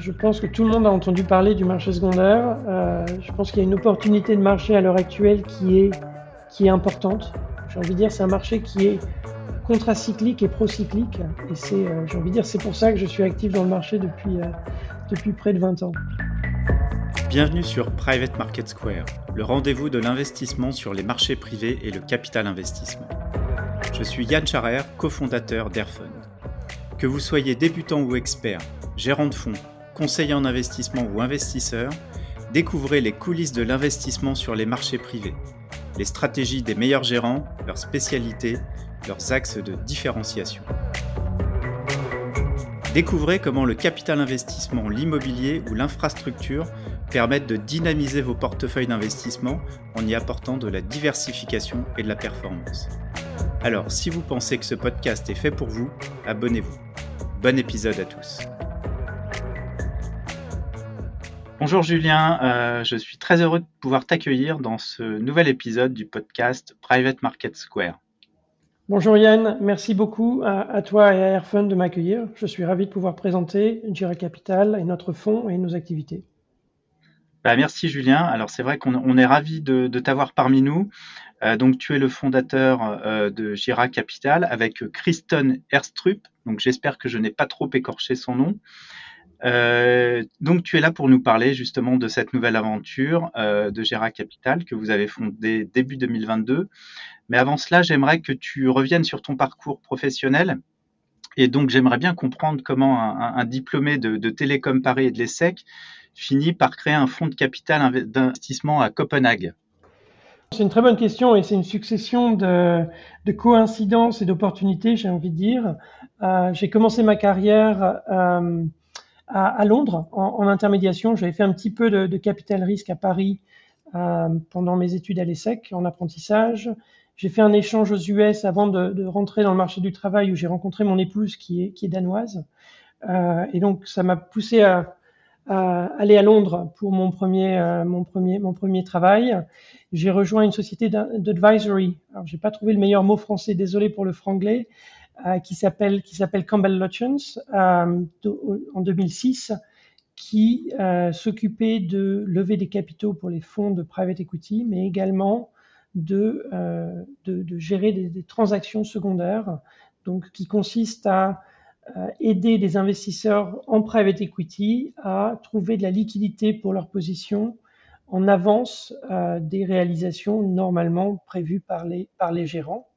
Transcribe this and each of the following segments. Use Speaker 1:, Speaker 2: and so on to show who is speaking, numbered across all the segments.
Speaker 1: je pense que tout le monde a entendu parler du marché secondaire. Euh, je pense qu'il y a une opportunité de marché à l'heure actuelle qui est, qui est importante. J'ai envie de dire, c'est un marché qui est contracyclique et procyclique. Et c'est, euh, j'ai envie de dire, c'est pour ça que je suis actif dans le marché depuis, euh, depuis près de 20 ans.
Speaker 2: Bienvenue sur Private Market Square, le rendez-vous de l'investissement sur les marchés privés et le capital investissement. Je suis Yann Charer, cofondateur d'Airfund. Que vous soyez débutant ou expert, gérant de fonds, conseiller en investissement ou investisseur, découvrez les coulisses de l'investissement sur les marchés privés, les stratégies des meilleurs gérants, leurs spécialités, leurs axes de différenciation. Découvrez comment le capital investissement, l'immobilier ou l'infrastructure permettent de dynamiser vos portefeuilles d'investissement en y apportant de la diversification et de la performance. Alors, si vous pensez que ce podcast est fait pour vous, abonnez-vous. Bon épisode à tous. Bonjour Julien, euh, je suis très heureux de pouvoir t'accueillir dans ce nouvel épisode du podcast Private Market Square.
Speaker 1: Bonjour Yann, merci beaucoup à, toi et à Airfund de m'accueillir. Je suis ravi de pouvoir présenter Jira Capital et notre fonds et nos activités.
Speaker 2: Bah, merci Julien. Alors c'est vrai qu'on est ravi de, t'avoir parmi nous. Euh, donc tu es le fondateur euh, de Jira Capital avec Kristen Erstrup. Donc j'espère que je n'ai pas trop écorché son nom. Euh, donc tu es là pour nous parler justement de cette nouvelle aventure de Jira Capital que vous avez fondée début 2022. Mais avant cela, j'aimerais que tu reviennes sur ton parcours professionnel. Et donc j'aimerais bien comprendre comment un, diplômé de, Télécom Paris et de l'ESSEC finit par créer un fonds de capital d'investissement à Copenhague
Speaker 1: C'est une très bonne question et c'est une succession de, coïncidences et d'opportunités, j'ai envie de dire. Euh, j'ai commencé ma carrière euh, à, Londres en, intermédiation. J'avais fait un petit peu de, capital risque à Paris euh, pendant mes études à l'ESSEC en apprentissage. J'ai fait un échange aux US avant de, rentrer dans le marché du travail où j'ai rencontré mon épouse qui est, qui est danoise. et donc ça m'a poussé à, aller à Londres pour mon premier, euh, mon premier, mon premier travail. J'ai rejoint une société d'advisory. Alors, j'ai pas trouvé le meilleur mot français, désolé pour le franglais, euh, qui s'appelle qui s'appelle Campbell Lutyens euh, en 2006, qui euh, s'occupait de lever des capitaux pour les fonds de private equity, mais également de, de, de gérer des, transactions secondaires, donc qui consiste à euh, aider des investisseurs en private equity à trouver de la liquidité pour leur position en avance euh, des réalisations normalement prévues par les, par les gérants.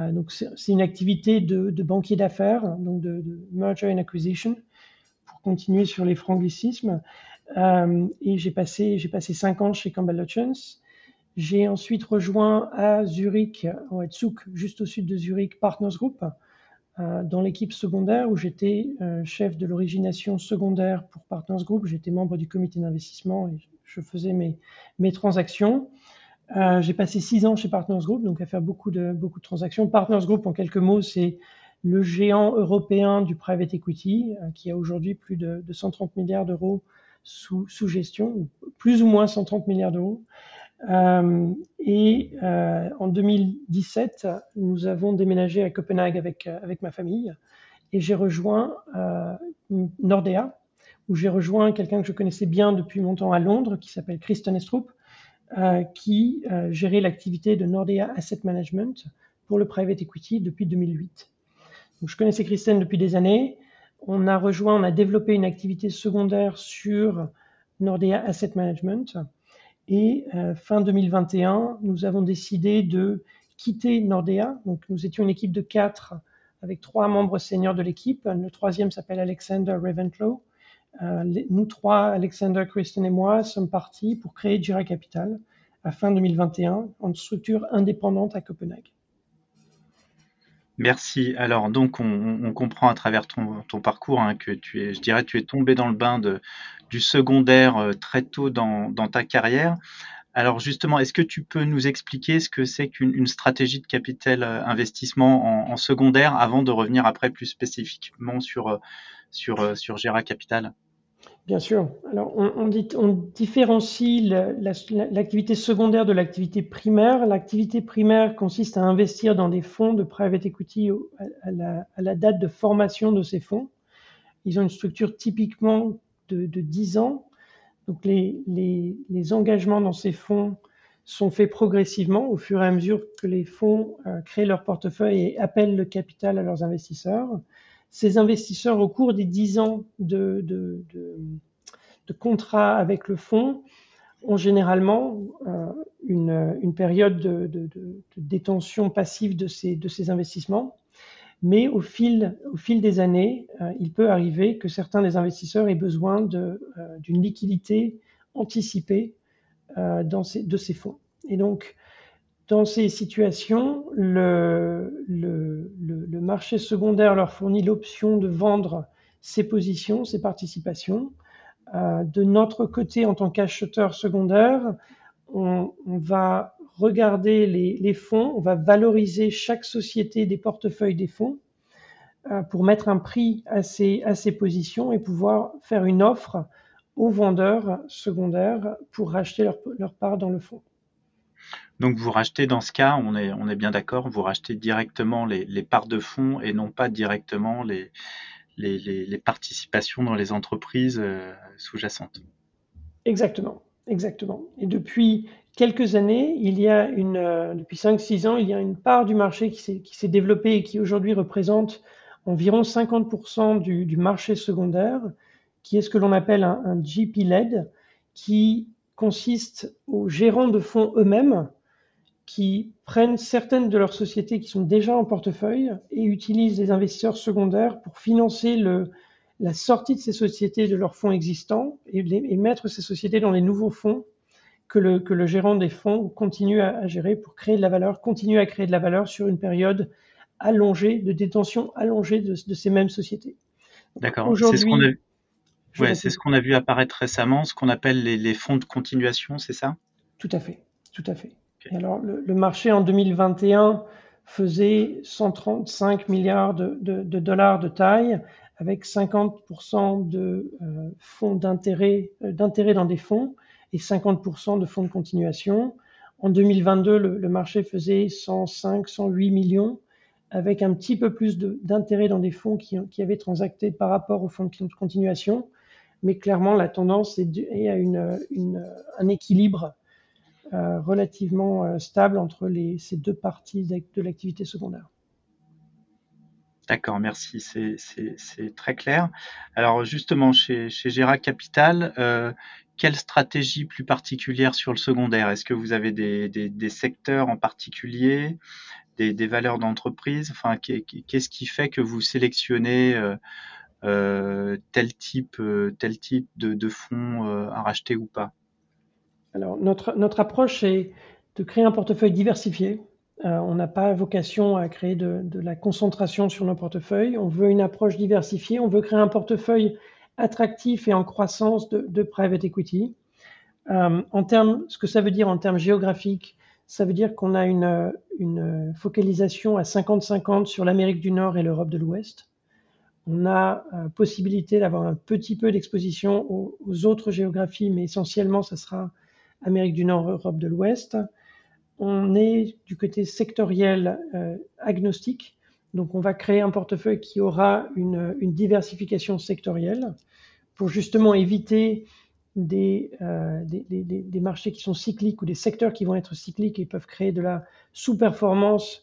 Speaker 1: Euh, donc c'est une activité de, banquier d'affaires, donc de, merger and acquisition, pour continuer sur les franglicismes. Euh, et j'ai passé j'ai passé cinq ans chez Campbell Lutyens. J'ai ensuite rejoint à Zurich, en Zug, juste au sud de Zurich, Partners Group, euh, dans l'équipe secondaire où j'étais euh, chef de l'origination secondaire pour Partners Group. J'étais membre du comité d'investissement et je faisais mes, mes transactions. Euh, j'ai passé six ans chez Partners Group, donc à faire beaucoup de, beaucoup de transactions. Partners Group, en quelques mots, c'est le géant européen du private equity, qui a aujourd'hui plus de, de, 130 milliards d'euros sous, sous, gestion, plus ou moins 130 milliards d'euros. Euh, et euh, en 2017, nous avons déménagé à Copenhague avec, euh, avec ma famille et j'ai rejoint Nordea, où j'ai rejoint quelqu'un que je connaissais bien depuis mon temps à Londres, qui s'appelle Kristen Estrup, qui gérait l'activité de Nordea Asset Management pour le private equity depuis 2008. Donc, je connaissais Kristen depuis des années. On a rejoint, on a développé une activité secondaire sur Nordea Asset Management et euh, fin 2021, nous avons décidé de quitter Nordea. Donc, nous étions une équipe de quatre avec trois membres seniors de l'équipe. Le troisième s'appelle Alexander Reventlow. Euh, nous trois, Alexander, Kristen et moi, sommes partis pour créer Jira Capital à fin 2021 en structure indépendante à Copenhague.
Speaker 2: Merci. Alors donc on, comprend à travers ton, parcours hein, que tu es, je dirais, tu es tombé dans le bain du secondaire euh, très tôt dans, ta carrière. Alors justement, est-ce que tu peux nous expliquer ce que c'est qu'une stratégie de capital euh, investissement en, secondaire avant de revenir après plus spécifiquement sur, sur, sur Gera Capital?
Speaker 1: Bien sûr. Alors, on, différencie l'activité secondaire de l'activité primaire. L'activité primaire consiste à investir dans des fonds de private equity à la, à la, date de formation de ces fonds. Ils ont une structure typiquement de, de 10 ans. Donc les, engagements dans ces fonds sont faits progressivement au fur et à mesure que les fonds euh, créent leur portefeuille et appellent le capital à leurs investisseurs. Ces investisseurs, au cours des 10 ans de, contrat avec le fonds, ont généralement euh, une, période de, détention passive de ces, investissements mais au fil, des années, euh, il peut arriver que certains des investisseurs aient besoin euh, d'une liquidité anticipée de ces fonds. Et donc, dans ces situations, le, marché secondaire leur fournit l'option de vendre ses positions, ses participations. de notre côté, en tant qu'acheteur secondaire, on, va regarder les, fonds, on va valoriser chaque société des portefeuilles des fonds euh, pour mettre un prix à ces, à ces positions et pouvoir faire une offre aux vendeurs secondaires pour racheter leur, leur part dans le fonds.
Speaker 2: Donc vous rachetez dans ce cas, on est, bien d'accord, vous rachetez directement les, parts de fonds et non pas directement les, les, participations dans les entreprises euh, sous-jacentes.
Speaker 1: Exactement, exactement. Et depuis quelques années, il y a une, euh, depuis 5-6 ans, il y a une part du marché qui s'est développée et qui aujourd'hui représente environ 50% du, du, marché secondaire, qui est ce que l'on appelle un, un GP-led, qui consiste aux gérants de fonds eux-mêmes qui prennent certaines de leurs sociétés qui sont déjà en portefeuille et utilisent les investisseurs secondaires pour financer le, la sortie de ces sociétés de leurs fonds existants et, et mettre ces sociétés dans les nouveaux fonds que le, que le gérant des fonds continue à, gérer pour créer de la valeur, continue à créer de la valeur sur une période allongée, de détention allongée de, de ces mêmes sociétés.
Speaker 2: D'accord. C'est ce qu'on a, ouais, c'est ce qu'on a vu apparaître récemment, ce qu'on appelle les, les, fonds de continuation, c'est ça?
Speaker 1: Tout à fait, tout à fait. Alors, le, marché en 2021 faisait 135 milliards de, de, dollars de taille, avec 50% de euh, fonds d'intérêt, euh, d'intérêt dans des fonds et 50% de fonds de continuation. En 2022, le, le, marché faisait 105, 108 millions, avec un petit peu plus d'intérêt dans des fonds qui, avaient transacté par rapport aux fonds de continuation. Mais clairement, la tendance est, à une, un équilibre relativement euh, stable entre les, ces deux parties de l'activité secondaire.
Speaker 2: D'accord, merci, c'est très clair. Alors justement, chez, chez Capital, euh, quelle stratégie plus particulière sur le secondaire? Est-ce que vous avez des, secteurs en particulier, des, valeurs d'entreprise? Enfin, qu'est-ce qui fait que vous sélectionnez euh, euh, tel type, euh, de, fonds euh, à racheter ou pas?
Speaker 1: Alors, notre, notre approche est de créer un portefeuille diversifié. Euh, on n'a pas vocation à créer de, de, la concentration sur nos portefeuilles. On veut une approche diversifiée. On veut créer un portefeuille attractif et en croissance de, de private equity. Euh, en termes, ce que ça veut dire en termes géographiques, ça veut dire qu'on a une, une, focalisation à 50-50 sur l'Amérique du Nord et l'Europe de l'Ouest. On a euh, possibilité d'avoir un petit peu d'exposition aux, aux, autres géographies, mais essentiellement, ça sera Amérique du Nord, Europe de l'Ouest. On est du côté sectoriel euh, agnostique, donc on va créer un portefeuille qui aura une, diversification sectorielle pour justement éviter des, euh, des, marchés qui sont cycliques ou des secteurs qui vont être cycliques et peuvent créer de la sous-performance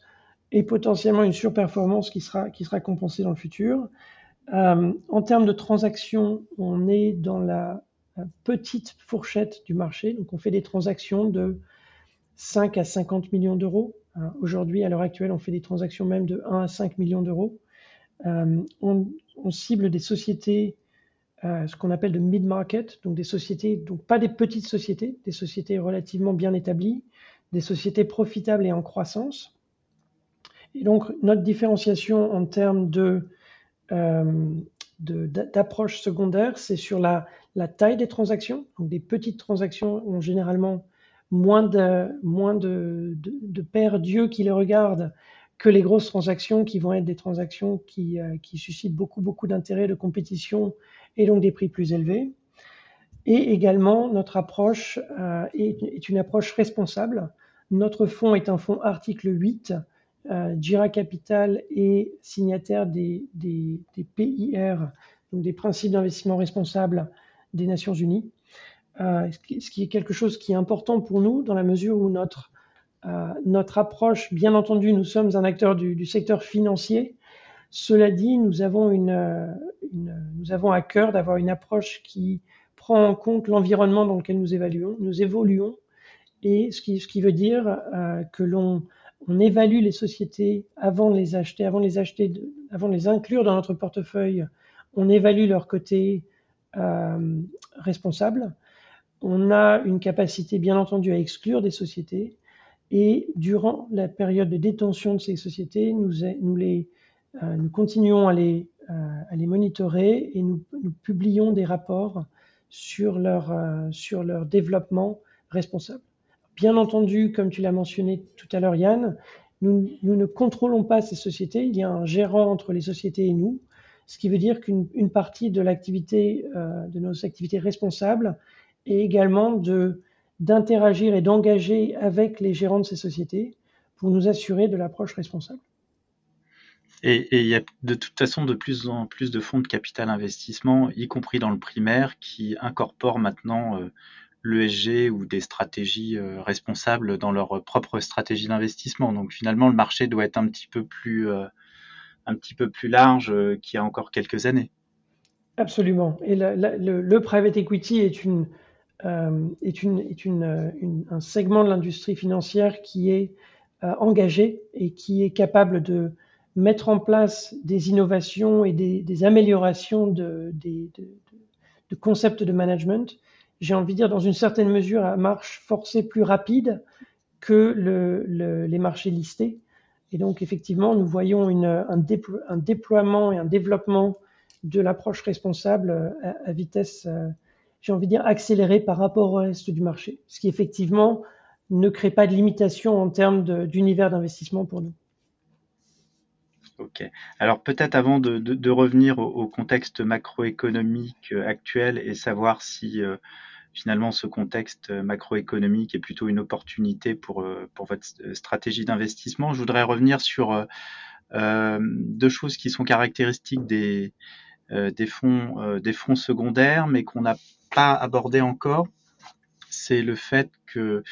Speaker 1: et potentiellement une surperformance qui sera, compensée dans le futur. Euh, en termes de transactions, on est dans la, petite fourchette du marché, donc on fait des transactions de 5 à 50 millions d'euros. Euh, Aujourd'hui, à l'heure actuelle, on fait des transactions même de 1 à 5 millions d'euros. Euh, on, on, cible des sociétés euh, ce qu'on appelle de mid-market, donc des sociétés, donc pas des petites sociétés, des sociétés relativement bien établies, des sociétés profitables et en croissance. Et donc notre différenciation en termes de euh, d'approche secondaire, c'est sur la, la, taille des transactions. Donc des petites transactions ont généralement moins de, moins Dieu qui les regardent que les grosses transactions qui vont être des transactions qui, euh, qui suscitent beaucoup, beaucoup d'intérêt, de compétition et donc des prix plus élevés. Et également, notre approche euh, est, une approche responsable. Notre fonds est un fonds article 8. Euh, Jira Capital est signataire des, des, des, PIR, donc des principes d'investissement responsable des Nations Unies, ce qui est quelque chose qui est important pour nous dans la mesure où notre, notre approche, bien entendu, nous sommes un acteur du, secteur financier, cela dit, nous avons, une, nous avons à cœur d'avoir une approche qui prend en compte l'environnement dans lequel nous évaluons, nous évoluons, et ce qui, ce qui veut dire euh, que l'on on évalue les sociétés avant de les acheter, avant les acheter, avant de les inclure dans notre portefeuille, on évalue leur côté euh, responsable. On a une capacité, bien entendu, à exclure des sociétés. Et durant la période de détention de ces sociétés, nous, euh, continuons à les, euh, à les monitorer et nous, publions des rapports sur leur, euh, développement responsable. Bien entendu, comme tu l'as mentionné tout à l'heure, Yann, nous, ne contrôlons pas ces sociétés. Il y a un gérant entre les sociétés et nous, ce qui veut dire qu'une partie de l'activité, euh, de nos activités responsables, est également d'interagir et d'engager avec les gérants de ces sociétés pour nous assurer de l'approche responsable.
Speaker 2: Et, il y a de toute façon de plus en plus de fonds de capital investissement, y compris dans le primaire, qui incorporent maintenant euh, l'ESG ou des stratégies euh, responsables dans leur propre stratégie d'investissement. Donc finalement, le marché doit être un petit peu plus, un petit peu plus large qu'il y a encore quelques années.
Speaker 1: Absolument. Et le, private equity est, est une, un segment de l'industrie financière qui est engagé et qui est capable de mettre en place des innovations et des, améliorations de, concepts de management, j'ai envie de dire dans une certaine mesure à marche forcée plus rapide que les marchés listés. Et donc effectivement, nous voyons un, déploiement et un développement de l'approche responsable à, vitesse, euh, j'ai envie de dire, accélérée par rapport au reste du marché, ce qui effectivement ne crée pas de limitation en termes d'univers d'investissement pour nous.
Speaker 2: Ok. Alors peut-être avant de, revenir au, contexte macroéconomique euh, actuel et savoir si euh, finalement ce contexte macroéconomique est plutôt une opportunité pour, euh, pour votre stratégie d'investissement, je voudrais revenir sur deux choses qui sont caractéristiques des, des, fonds, des fonds secondaires, mais qu'on n'a pas abordé encore. C'est le fait que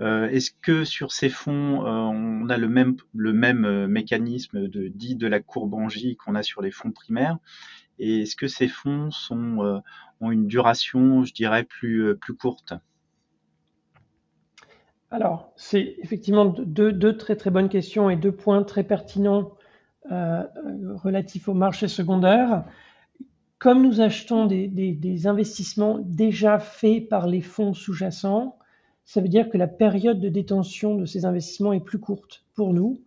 Speaker 2: euh, est-ce que sur ces fonds, euh, on a le même, le même euh, mécanisme de, dit de la courbe en J qu'on a sur les fonds primaires? Et est-ce que ces fonds sont, ont une duration, je dirais, plus, plus courte?
Speaker 1: Alors, c'est effectivement deux, très bonnes questions et deux points très pertinents relatifs au marché secondaire. Comme nous achetons des investissements déjà faits par les fonds sous-jacents, ça veut dire que la période de détention de ces investissements est plus courte pour nous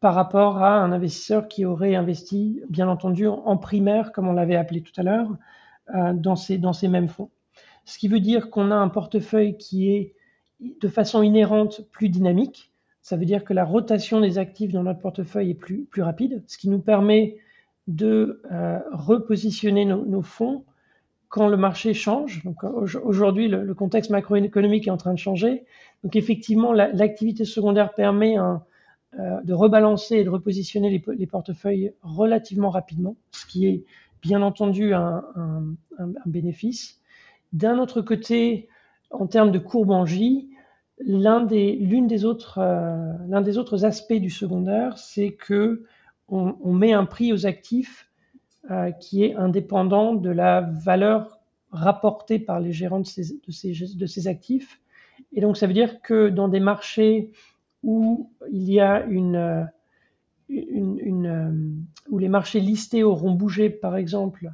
Speaker 1: par rapport à un investisseur qui aurait investi, bien entendu, en primaire, comme on l'avait appelé tout à l'heure, euh, dans, ces, mêmes fonds. Ce qui veut dire qu'on a un portefeuille qui est de façon inhérente plus dynamique. Ça veut dire que la rotation des actifs dans notre portefeuille est plus, rapide, ce qui nous permet de euh, repositionner nos fonds quand le marché change. Aujourd'hui, le, contexte macroéconomique est en train de changer. Donc effectivement, l'activité secondaire permet euh, de rebalancer et de repositionner les, portefeuilles relativement rapidement, ce qui est bien entendu un, bénéfice. D'un autre côté, en termes de courbe en J, l'un des, l'une des autres, euh, aspects du secondaire, c'est que on met un prix aux actifs euh, qui est indépendant de la valeur rapportée par les gérants de ces actifs. Et donc, ça veut dire que dans des marchés où il y a une, euh, euh, où les marchés listés auront bougé, par exemple,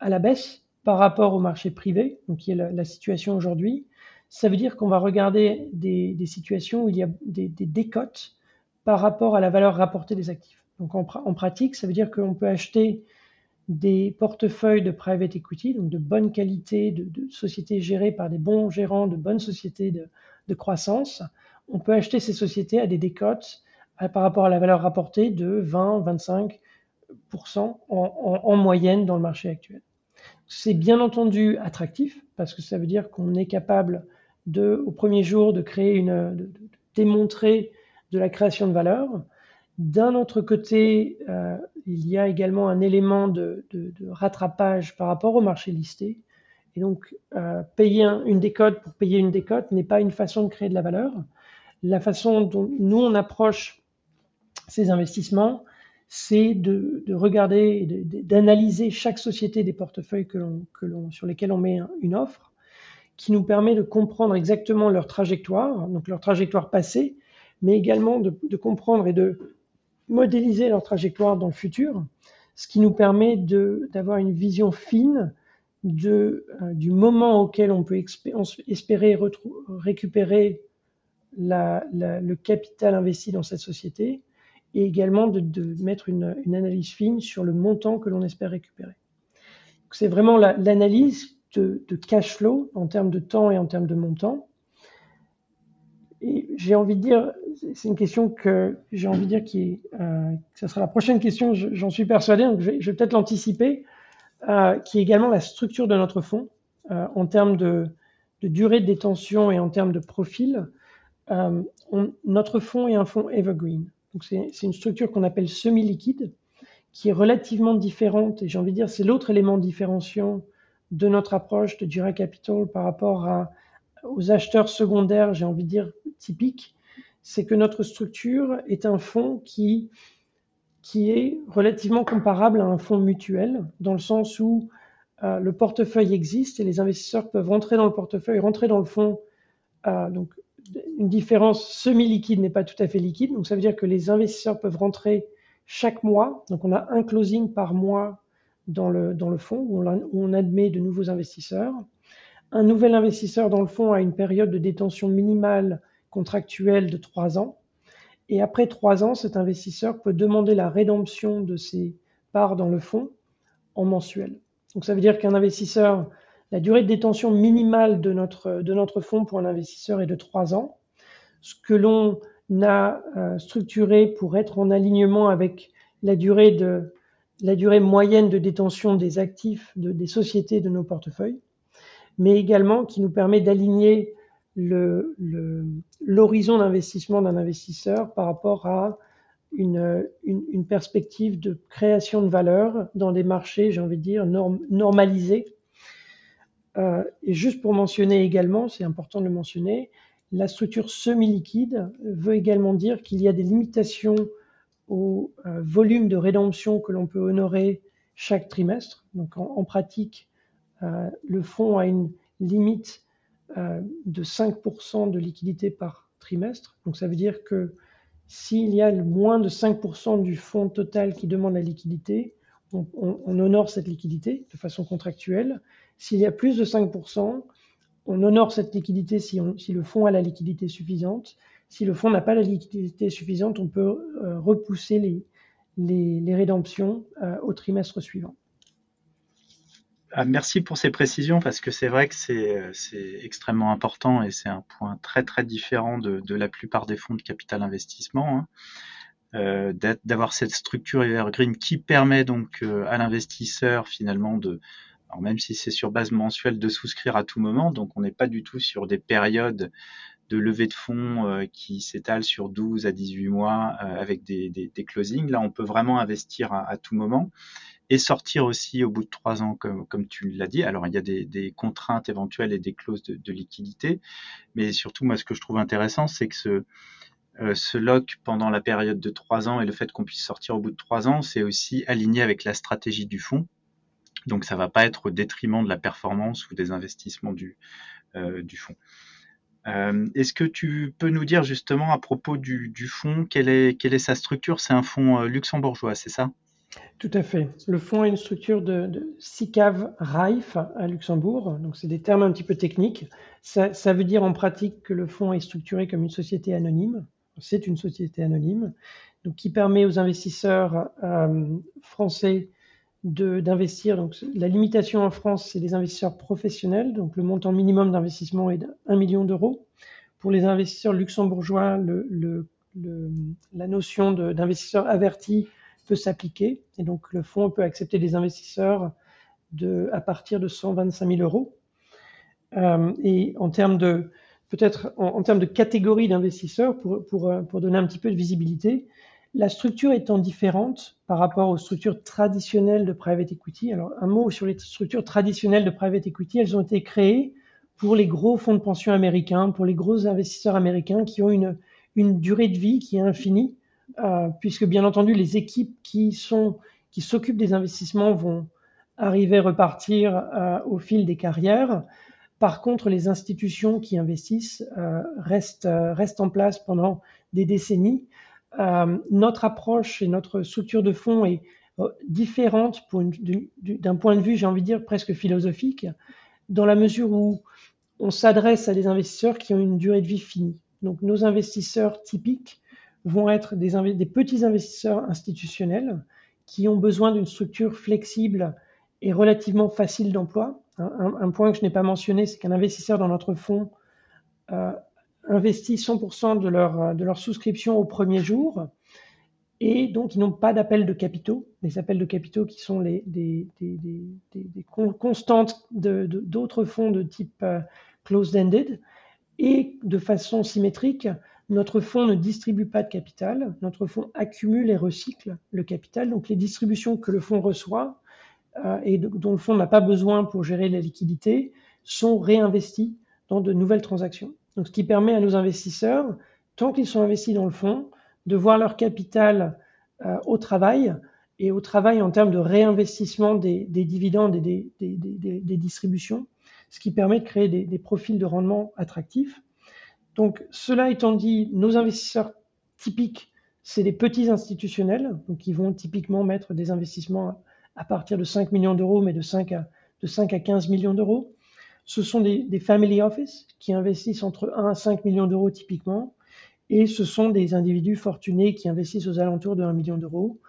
Speaker 1: à la baisse par rapport au marché privé, donc qui est la, situation aujourd'hui, ça veut dire qu'on va regarder des, situations où il y a des, décotes par rapport à la valeur rapportée des actifs. Donc en pratique, ça veut dire qu'on peut acheter des portefeuilles de private equity, donc de bonne qualité, de, sociétés gérées par des bons gérants, de bonnes sociétés de, croissance. On peut acheter ces sociétés à des décotes par rapport à la valeur rapportée de 20-25% en, en, moyenne dans le marché actuel. C'est bien entendu attractif parce que ça veut dire qu'on est capable de, au premier jour, de créer une, de démontrer de la création de valeur d'un autre côté, euh, il y a également un élément de, rattrapage par rapport au marché listé. Et donc, euh, payer une décote pour payer une décote n'est pas une façon de créer de la valeur. La façon dont nous, on approche ces investissements, c'est de, regarder, d'analyser chaque société des portefeuilles sur lesquels on met une offre, qui nous permet de comprendre exactement leur trajectoire, donc leur trajectoire passée, mais également de, comprendre et de modéliser leur trajectoire dans le futur, ce qui nous permet d'avoir une vision fine euh, du moment auquel on peut espérer récupérer le capital investi dans cette société et également de, mettre une, analyse fine sur le montant que l'on espère récupérer. C'est vraiment l'analyse de, cash flow en termes de temps et en termes de montant. Et j'ai envie de dire, c'est une question que j'ai envie de dire qui est, euh, ça sera la prochaine question, j'en suis persuadé, donc je vais, peut-être l'anticiper, euh, qui est également la structure de notre fonds euh, en termes de, durée de détention et en termes de profil. Euh, notre fonds est un fonds evergreen. Donc c'est une structure qu'on appelle semi-liquide, qui est relativement différente, et j'ai envie de dire, c'est l'autre élément différenciant de notre approche de Jira Capital par rapport aux acheteurs secondaires, j'ai envie de dire, typiques, c'est que notre structure est un fonds qui, qui est relativement comparable à un fonds mutuel, dans le sens où euh, le portefeuille existe et les investisseurs peuvent rentrer dans le portefeuille, rentrer dans le fonds, euh, donc une différence semi-liquide n'est pas tout à fait liquide. Donc ça veut dire que les investisseurs peuvent rentrer chaque mois. Donc on a un closing par mois dans le, fonds où on, admet de nouveaux investisseurs. Un nouvel investisseur dans le fonds a une période de détention minimale contractuelle de trois ans. Et après trois ans, cet investisseur peut demander la rédemption de ses parts dans le fonds en mensuel. Donc ça veut dire qu'un investisseur la durée de détention minimale de notre, fonds pour un investisseur est de 3 ans. Ce que l'on a euh, structuré pour être en alignement avec la durée, moyenne de détention des actifs de, des sociétés de nos portefeuilles, mais également qui nous permet d'aligner l'horizon d'investissement d'un investisseur par rapport à une, perspective de création de valeur dans des marchés, j'ai envie de dire, normalisés et juste pour mentionner également, c'est important de le mentionner, la structure semi-liquide veut également dire qu'il y a des limitations au euh, volume de rédemption que l'on peut honorer chaque trimestre. Donc en, pratique, euh, le fonds a une limite de 5% de liquidité par trimestre. Donc ça veut dire que s'il y a moins de 5% du fonds total qui demande la liquidité, on honore cette liquidité de façon contractuelle. S'il y a plus de 5%, on honore cette liquidité si, le fonds a la liquidité suffisante. Si le fonds n'a pas la liquidité suffisante, on peut euh, repousser les, rédemptions euh, au trimestre suivant.
Speaker 2: Ah, merci pour ces précisions parce que c'est vrai que c'est extrêmement important et c'est un point très très différent de, la plupart des fonds de capital investissement. Hein. Euh, d'avoir cette structure evergreen qui permet donc à l'investisseur finalement de, alors même si c'est sur base mensuelle, de souscrire à tout moment. Donc on n'est pas du tout sur des périodes de levée de fonds euh, qui s'étalent sur 12 à 18 mois euh, avec des, des, des, closings. Là, on peut vraiment investir à, à, tout moment et sortir aussi au bout de trois ans, comme, comme tu l'as dit. Alors, il y a des, des, contraintes éventuelles et des clauses de, de, liquidité, mais surtout, moi, ce que je trouve intéressant, c'est que ce, euh, ce lock pendant la période de trois ans et le fait qu'on puisse sortir au bout de trois ans, c'est aussi aligné avec la stratégie du fonds. Donc ça va pas être au détriment de la performance ou des investissements du, euh, fonds. Euh, est-ce que tu peux nous dire justement à propos du, fonds, quelle est, quelle est sa structure? C'est un fonds euh, luxembourgeois, c'est ça?
Speaker 1: Tout à fait. Le fonds a une structure de, de SICAV RAIF à Luxembourg, donc c'est des termes un petit peu techniques. Ça, veut dire en pratique que le fonds est structuré comme une société anonyme. C'est une société anonyme, donc qui permet aux investisseurs français d'investir. Donc, la limitation en France, c'est les investisseurs professionnels. Donc, le montant minimum d'investissement est d'un million d'euros. Pour les investisseurs luxembourgeois, la notion d'investisseur averti peut s'appliquer. Et donc, le fonds peut accepter des investisseurs de, à partir de 125 000 euros. Euh, et en termes de, peut-être en, termes de catégorie d'investisseurs, pour, pour, pour donner un petit peu de visibilité, la structure étant différente par rapport aux structures traditionnelles de private equity, alors un mot sur les structures traditionnelles de private equity, elles ont été créées pour les gros fonds de pension américains, pour les gros investisseurs américains qui ont une, durée de vie qui est infinie, euh, puisque bien entendu les équipes qui sont qui s'occupent des investissements vont arriver repartir euh, au fil des carrières. Par contre, les institutions qui investissent euh, restent, restent en place pendant des décennies. Euh, notre approche et notre structure de fonds est euh, différente d'un point de vue, j'ai envie de dire, presque philosophique, dans la mesure où on s'adresse à des investisseurs qui ont une durée de vie finie. Donc nos investisseurs typiques vont être des, petits investisseurs institutionnels qui ont besoin d'une structure flexible et relativement facile d'emploi. Un, un, point que je n'ai pas mentionné, c'est qu'un investisseur dans notre fonds euh, investit 100% de leur, de leur souscription au premier jour et donc ils n'ont pas d'appel de capitaux. Les appels de capitaux qui sont les, des, des, des, des constantes d'autres fonds de type euh, closed-ended et de façon symétrique, notre fonds ne distribue pas de capital, notre fonds accumule et recycle le capital. Donc les distributions que le fonds reçoit euh, et dont le fonds n'a pas besoin pour gérer la liquidité sont réinvesties dans de nouvelles transactions. Ce qui permet à nos investisseurs, tant qu'ils sont investis dans le fonds, de voir leur capital euh, au travail et au travail en termes de réinvestissement des, des dividendes et des, distributions, ce qui permet de créer des, profils de rendement attractifs. Donc, cela étant dit, nos investisseurs typiques, c'est des petits institutionnels, donc ils vont typiquement mettre des investissements à partir de 5 millions d'euros, mais de 5 à, de 5 à 15 millions d'euros. Ce sont des, family office qui investissent entre 1 à 5 millions d'euros typiquement, et ce sont des individus fortunés qui investissent aux alentours de 1 million d'euros.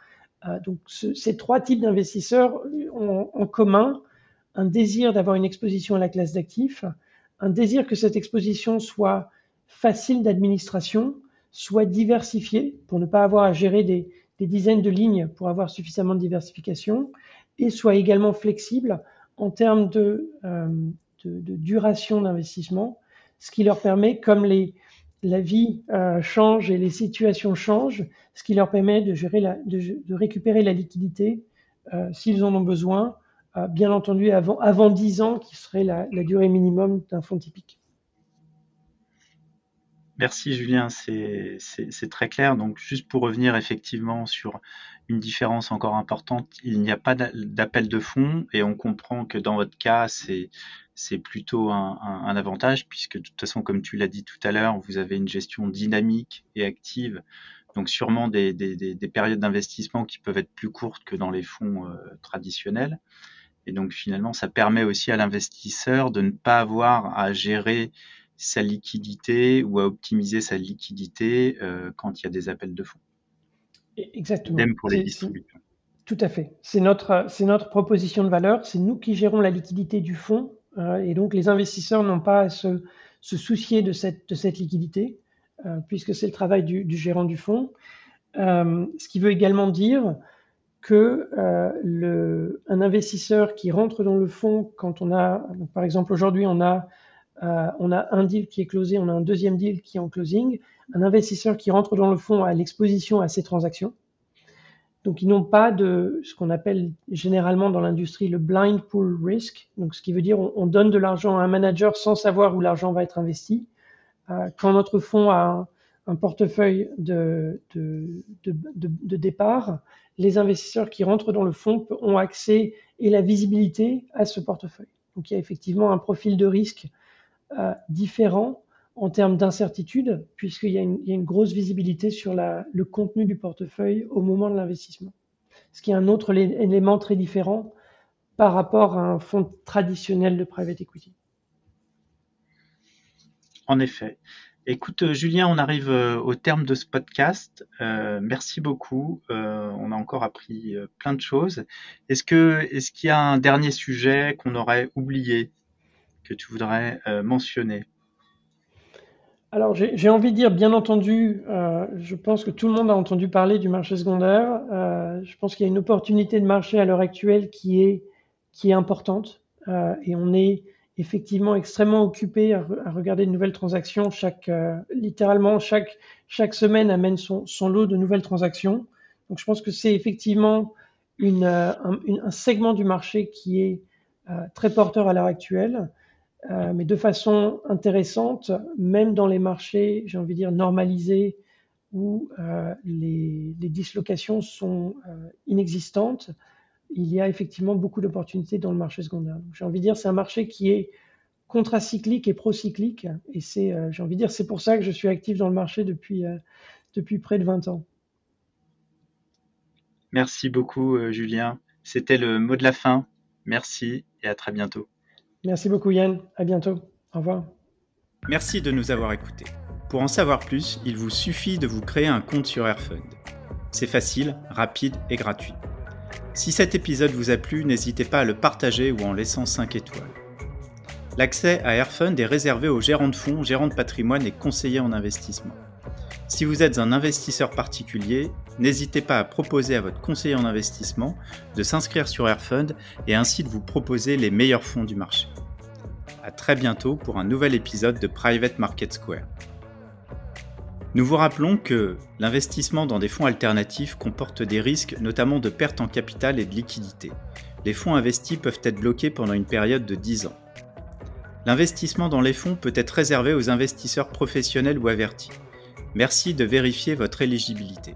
Speaker 1: Euh, donc ce, ces trois types d'investisseurs ont en commun un désir d'avoir une exposition à la classe d'actifs, un désir que cette exposition soit facile d'administration, soit diversifiée pour ne pas avoir à gérer des, des dizaines de lignes pour avoir suffisamment de diversification, et soit également flexible en termes de, euh, de, de duration d'investissement, ce qui leur permet, comme les, la vie euh, change et les situations changent, ce qui leur permet de, gérer la, de, récupérer la liquidité euh, s'ils en ont besoin, euh, bien entendu avant, avant 10 ans, qui serait la, la durée minimum d'un fonds typique.
Speaker 2: Merci Julien, c'est très clair. Donc juste pour revenir effectivement sur une différence encore importante, il n'y a pas d'appel de fonds et on comprend que dans votre cas, c'est plutôt un, avantage puisque de toute façon, comme tu l'as dit tout à l'heure, vous avez une gestion dynamique et active, donc sûrement des, des périodes d'investissement qui peuvent être plus courtes que dans les fonds euh, traditionnels. Et donc finalement, ça permet aussi à l'investisseur de ne pas avoir à gérer sa liquidité ou à optimiser sa liquidité euh, quand il y a des appels de fonds.
Speaker 1: Exactement. Même pour les distributeurs. Tout à fait. C'est notre, c'est notre proposition de valeur. C'est nous qui gérons la liquidité du fonds euh, et donc les investisseurs n'ont pas à se, se, soucier de cette, de cette liquidité euh, puisque c'est le travail du, du, gérant du fonds. Ce qui veut également dire que euh, le, un investisseur qui rentre dans le fonds quand on a, par exemple aujourd'hui on a euh, on a un deal qui est closé, on a un deuxième deal qui est en closing. Un investisseur qui rentre dans le fonds a l'exposition à ces transactions. Donc, ils n'ont pas de ce qu'on appelle généralement dans l'industrie le blind pool risk. Donc, ce qui veut dire on, on donne de l'argent à un manager sans savoir où l'argent va être investi. Euh, quand notre fonds a un, portefeuille de, de, départ, les investisseurs qui rentrent dans le fonds ont accès et la visibilité à ce portefeuille. Donc, il y a effectivement un profil de risque euh, différent en termes d'incertitude, puisqu'il y, y a une grosse visibilité sur la, le contenu du portefeuille au moment de l'investissement. Ce qui est un autre élément très différent par rapport à un fonds traditionnel de private equity.
Speaker 2: En effet. Écoute, euh, Julien, on arrive euh, au terme de ce podcast. Merci beaucoup. On a encore appris plein de choses. Est-ce qu'il y a un dernier sujet qu'on aurait oublié? Que tu voudrais euh, mentionner
Speaker 1: alors j'ai envie de dire, bien entendu, euh, je pense que tout le monde a entendu parler du marché secondaire. Euh, je pense qu'il y a une opportunité de marché à l'heure actuelle qui est, qui est importante. Et on est effectivement extrêmement occupé à, regarder de nouvelles transactions. Chaque, littéralement, chaque, chaque semaine amène son, lot de nouvelles transactions. Donc, je pense que c'est effectivement une, un, segment du marché qui est très porteur à l'heure actuelle, euh, mais de façon intéressante, même dans les marchés, j'ai envie de dire, normalisés, où les, les, dislocations sont inexistantes il y a effectivement beaucoup d'opportunités dans le marché secondaire. J'ai envie de dire, c'est un marché qui est contracyclique et procyclique. Et c'est, euh, j'ai envie de dire, c'est pour ça que je suis actif dans le marché depuis, euh, près de 20 ans.
Speaker 2: Merci beaucoup, euh, Julien. C'était le mot de la fin. Merci et à très bientôt.
Speaker 1: Merci beaucoup, Yann. À bientôt. Au revoir.
Speaker 2: Merci de nous avoir écoutés. Pour en savoir plus, il vous suffit de vous créer un compte sur Airfund. C'est facile, rapide et gratuit. Si cet épisode vous a plu, n'hésitez pas à le partager ou en laissant 5 étoiles. L'accès à Airfund est réservé aux gérants de fonds, gérants de patrimoine et conseillers en investissement. Si vous êtes un investisseur particulier, n'hésitez pas à proposer à votre conseiller en investissement de s'inscrire sur Airfund et ainsi de vous proposer les meilleurs fonds du marché. A très bientôt pour un nouvel épisode de Private Market Square. Nous vous rappelons que l'investissement dans des fonds alternatifs comporte des risques, notamment de perte en capital et de liquidité. Les fonds investis peuvent être bloqués pendant une période de 10 ans. L'investissement dans les fonds peut être réservé aux investisseurs professionnels ou avertis. Merci de vérifier votre éligibilité.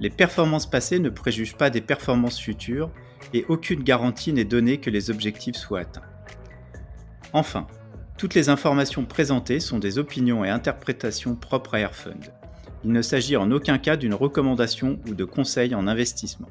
Speaker 2: Les performances passées ne préjugent pas des performances futures et aucune garantie n'est donnée que les objectifs soient atteints. Enfin, toutes les informations présentées sont des opinions et interprétations propres à Airfund. Il ne s'agit en aucun cas d'une recommandation ou de conseil en investissement.